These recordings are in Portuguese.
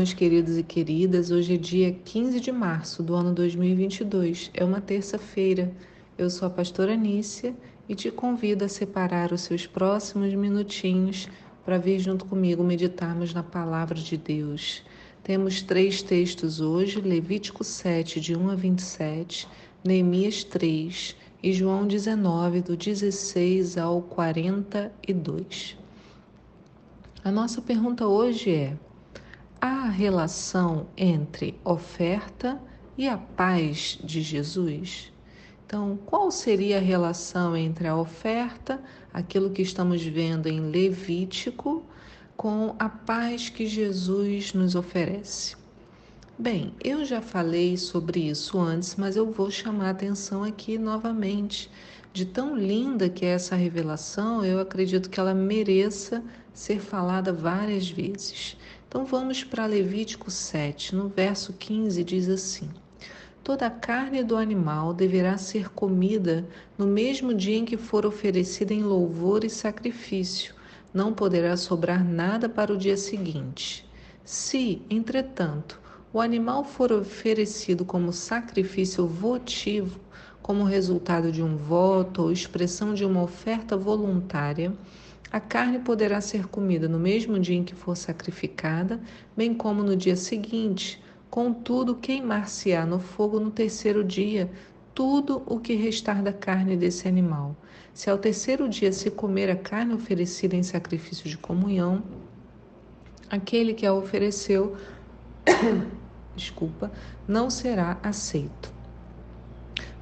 Meus queridos e queridas. Hoje é dia 15 de março do ano 2022. É uma terça-feira. Eu sou a pastora Nícia e te convido a separar os seus próximos minutinhos para vir junto comigo meditarmos na palavra de Deus. Temos três textos hoje: Levítico 7, de 1 a 27, Neemias 3 e João 19, do 16 ao 42. A nossa pergunta hoje é: há relação entre oferta e a paz de Jesus? Então, qual seria a relação entre a oferta, aquilo que estamos vendo em Levítico, com a paz que Jesus nos oferece? Bem, eu já falei sobre isso antes, mas eu vou chamar a atenção aqui novamente. De tão linda que é essa revelação, eu acredito que ela mereça ser falada várias vezes. Então vamos para Levítico 7, no verso 15 diz assim: Toda a carne do animal deverá ser comida no mesmo dia em que for oferecida em louvor e sacrifício. Não poderá sobrar nada para o dia seguinte. Se, entretanto, o animal for oferecido como sacrifício votivo, como resultado de um voto ou expressão de uma oferta voluntária, a carne poderá ser comida no mesmo dia em que for sacrificada, bem como no dia seguinte. Contudo, queimar-se-á no fogo no terceiro dia tudo o que restar da carne desse animal. Se ao terceiro dia se comer a carne oferecida em sacrifício de comunhão, aquele que a ofereceu, desculpa, não será aceito.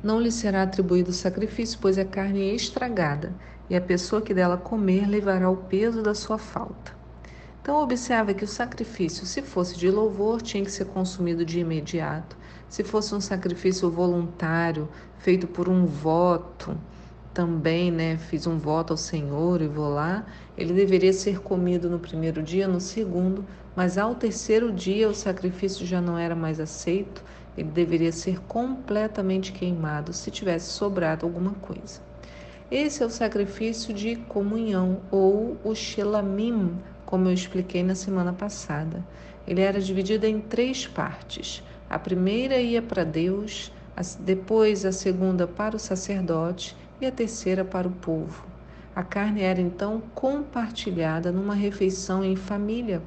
Não lhe será atribuído sacrifício, pois é carne estragada e a pessoa que dela comer levará o peso da sua falta. Então, observa que o sacrifício, se fosse de louvor, tinha que ser consumido de imediato. Se fosse um sacrifício voluntário, feito por um voto, também, né, fiz um voto ao Senhor e vou lá, ele deveria ser comido no primeiro dia, no segundo, mas ao terceiro dia o sacrifício já não era mais aceito, ele deveria ser completamente queimado se tivesse sobrado alguma coisa. Esse é o sacrifício de comunhão ou o shelamim, como eu expliquei na semana passada. Ele era dividido em três partes. A primeira ia para Deus, depois a segunda para o sacerdote e a terceira para o povo. A carne era então compartilhada numa refeição em família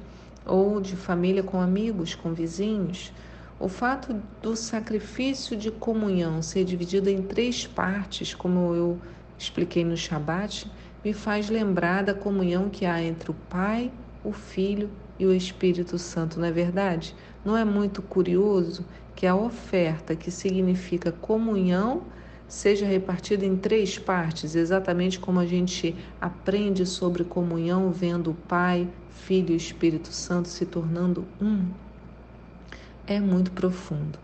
ou de família com amigos, com vizinhos. O fato do sacrifício de comunhão ser dividido em três partes, como eu expliquei no Shabat, me faz lembrar da comunhão que há entre o Pai, o Filho e o Espírito Santo, não é verdade? Não é muito curioso que a oferta, que significa comunhão, seja repartida em três partes, exatamente como a gente aprende sobre comunhão vendo o Pai, Filho e Espírito Santo se tornando um? É muito profundo.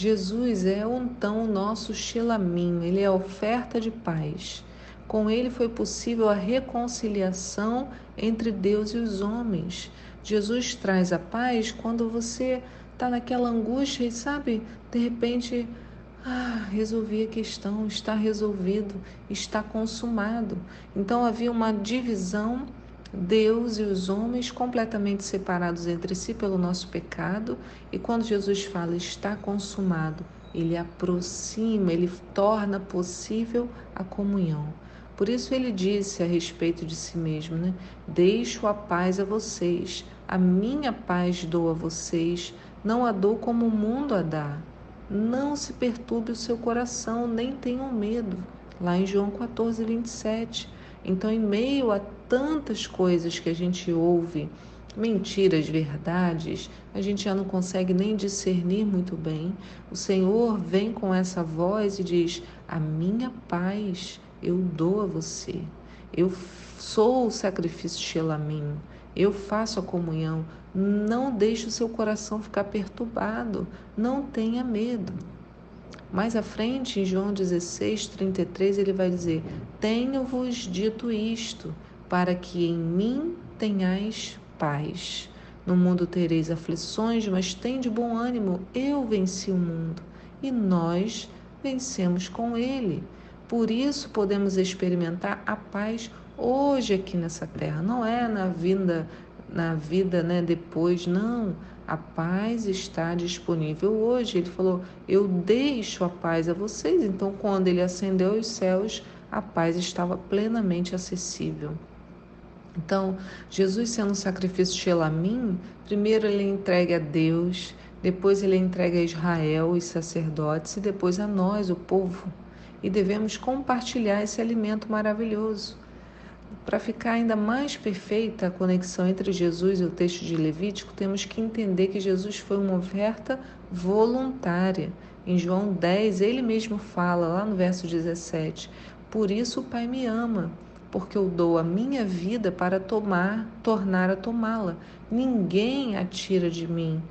Jesus é então o nosso Shelamim, ele é a oferta de paz. Com ele foi possível a reconciliação entre Deus e os homens. Jesus traz a paz quando você está naquela angústia e sabe, de repente, ah, resolvi a questão, está resolvido, está consumado. Então havia uma divisão Deus e os homens completamente separados entre si pelo nosso pecado, e quando Jesus fala está consumado, ele aproxima, ele torna possível a comunhão. Por isso ele disse a respeito de si mesmo, né? Deixo a paz a vocês, a minha paz dou a vocês, não a dou como o mundo a dá. Não se perturbe o seu coração, nem tenham medo. Lá em João 14, 27. Então, em meio a tantas coisas que a gente ouve, mentiras, verdades, a gente já não consegue nem discernir muito bem. O Senhor vem com essa voz e diz: A minha paz eu dou a você. Eu sou o sacrifício Shelamim. Eu faço a comunhão. Não deixe o seu coração ficar perturbado. Não tenha medo. Mais à frente, em João 16, 33, ele vai dizer: Tenho-vos dito isto, para que em mim tenhais paz. No mundo tereis aflições, mas tem de bom ânimo, eu venci o mundo. E nós vencemos com ele. Por isso podemos experimentar a paz hoje aqui nessa terra, não é na vinda na vida, né, depois. Não, a paz está disponível hoje. Ele falou: Eu deixo a paz a vocês. Então, quando ele ascendeu aos céus, a paz estava plenamente acessível. Então, Jesus sendo um sacrifício de Elamim, primeiro ele entrega a Deus, depois ele entrega a Israel, os sacerdotes, e depois a nós, o povo. E devemos compartilhar esse alimento maravilhoso. Para ficar ainda mais perfeita a conexão entre Jesus e o texto de Levítico, temos que entender que Jesus foi uma oferta voluntária. Em João 10, ele mesmo fala, lá no verso 17: Por isso o Pai me ama, porque eu dou a minha vida para tomar, tornar a tomá-la. Ninguém a tira de mim,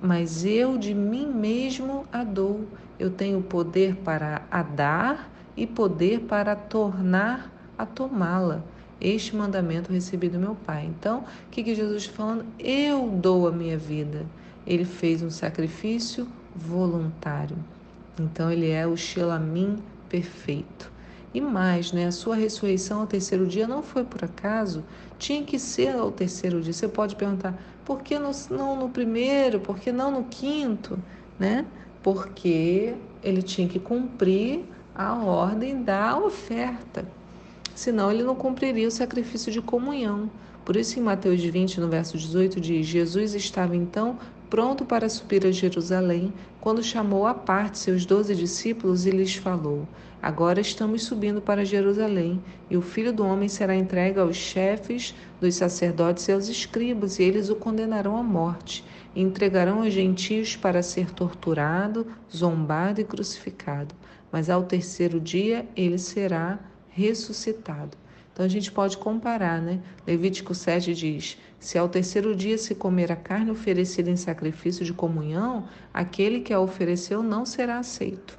mas eu de mim mesmo a dou. Eu tenho poder para a dar e poder para tornar a tomá-la. Este mandamento recebi do meu Pai. Então, o que, que Jesus está falando? Eu dou a minha vida. Ele fez um sacrifício voluntário. Então, ele é o Shelamim perfeito. E mais, né? A sua ressurreição ao terceiro dia não foi por acaso, tinha que ser ao terceiro dia. Você pode perguntar, por que no, não no primeiro? Por que não no quinto? Né? Porque ele tinha que cumprir a ordem da oferta senão ele não cumpriria o sacrifício de comunhão. Por isso, em Mateus 20, no verso 18, diz: Jesus estava então pronto para subir a Jerusalém, quando chamou à parte seus doze discípulos e lhes falou: Agora estamos subindo para Jerusalém, e o filho do homem será entregue aos chefes dos sacerdotes e aos escribas, e eles o condenarão à morte, e entregarão aos gentios para ser torturado, zombado e crucificado. Mas ao terceiro dia ele será ressuscitado. Então a gente pode comparar, né? Levítico 7 diz: Se ao terceiro dia se comer a carne oferecida em sacrifício de comunhão, aquele que a ofereceu não será aceito.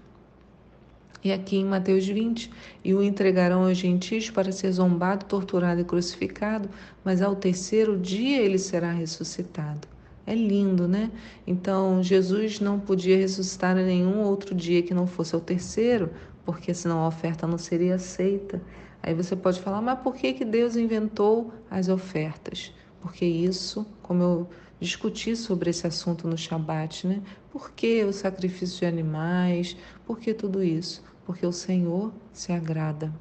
E aqui em Mateus 20, e o entregarão aos gentios para ser zombado, torturado e crucificado, mas ao terceiro dia ele será ressuscitado. É lindo, né? Então, Jesus não podia ressuscitar em nenhum outro dia que não fosse ao terceiro, porque senão a oferta não seria aceita. Aí você pode falar, mas por que, que Deus inventou as ofertas? Porque isso, como eu discuti sobre esse assunto no Shabat, né? Por que o sacrifício de animais? Por que tudo isso? Porque o Senhor se agrada.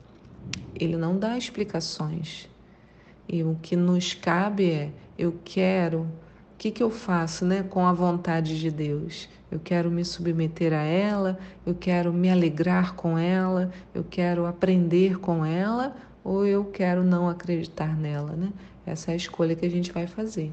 Ele não dá explicações. E o que nos cabe é: eu quero o que, que eu faço né, com a vontade de Deus? Eu quero me submeter a ela, eu quero me alegrar com ela, eu quero aprender com ela ou eu quero não acreditar nela, né? Essa é a escolha que a gente vai fazer.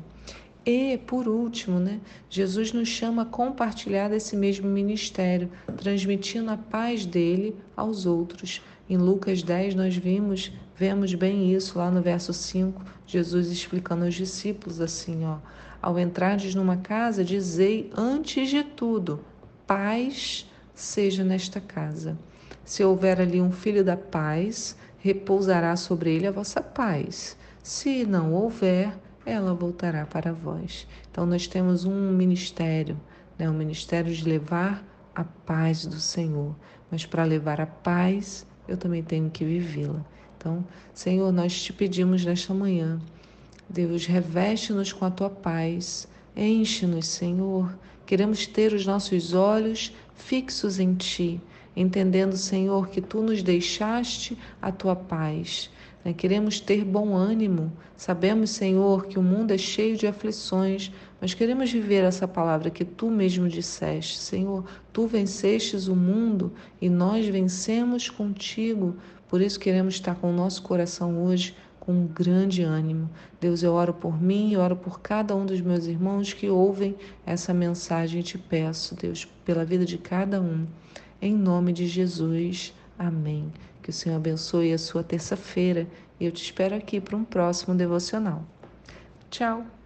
E, por último, né, Jesus nos chama a compartilhar desse mesmo ministério, transmitindo a paz dele aos outros. Em Lucas 10 nós vimos, vemos bem isso lá no verso 5, Jesus explicando aos discípulos assim, ó: ao entrardes numa casa, dizei antes de tudo: paz seja nesta casa. Se houver ali um filho da paz, repousará sobre ele a vossa paz. Se não houver, ela voltará para vós. Então, nós temos um ministério, né? um ministério de levar a paz do Senhor. Mas para levar a paz, eu também tenho que vivê-la. Então, Senhor, nós te pedimos nesta manhã Deus, reveste-nos com a tua paz, enche-nos, Senhor. Queremos ter os nossos olhos fixos em ti, entendendo, Senhor, que tu nos deixaste a tua paz. Né? Queremos ter bom ânimo. Sabemos, Senhor, que o mundo é cheio de aflições, mas queremos viver essa palavra que tu mesmo disseste. Senhor, tu vencestes o mundo e nós vencemos contigo. Por isso queremos estar com o nosso coração hoje com grande ânimo. Deus, eu oro por mim, eu oro por cada um dos meus irmãos que ouvem essa mensagem e te peço, Deus, pela vida de cada um. Em nome de Jesus. Amém. Que o Senhor abençoe a sua terça-feira e eu te espero aqui para um próximo devocional. Tchau!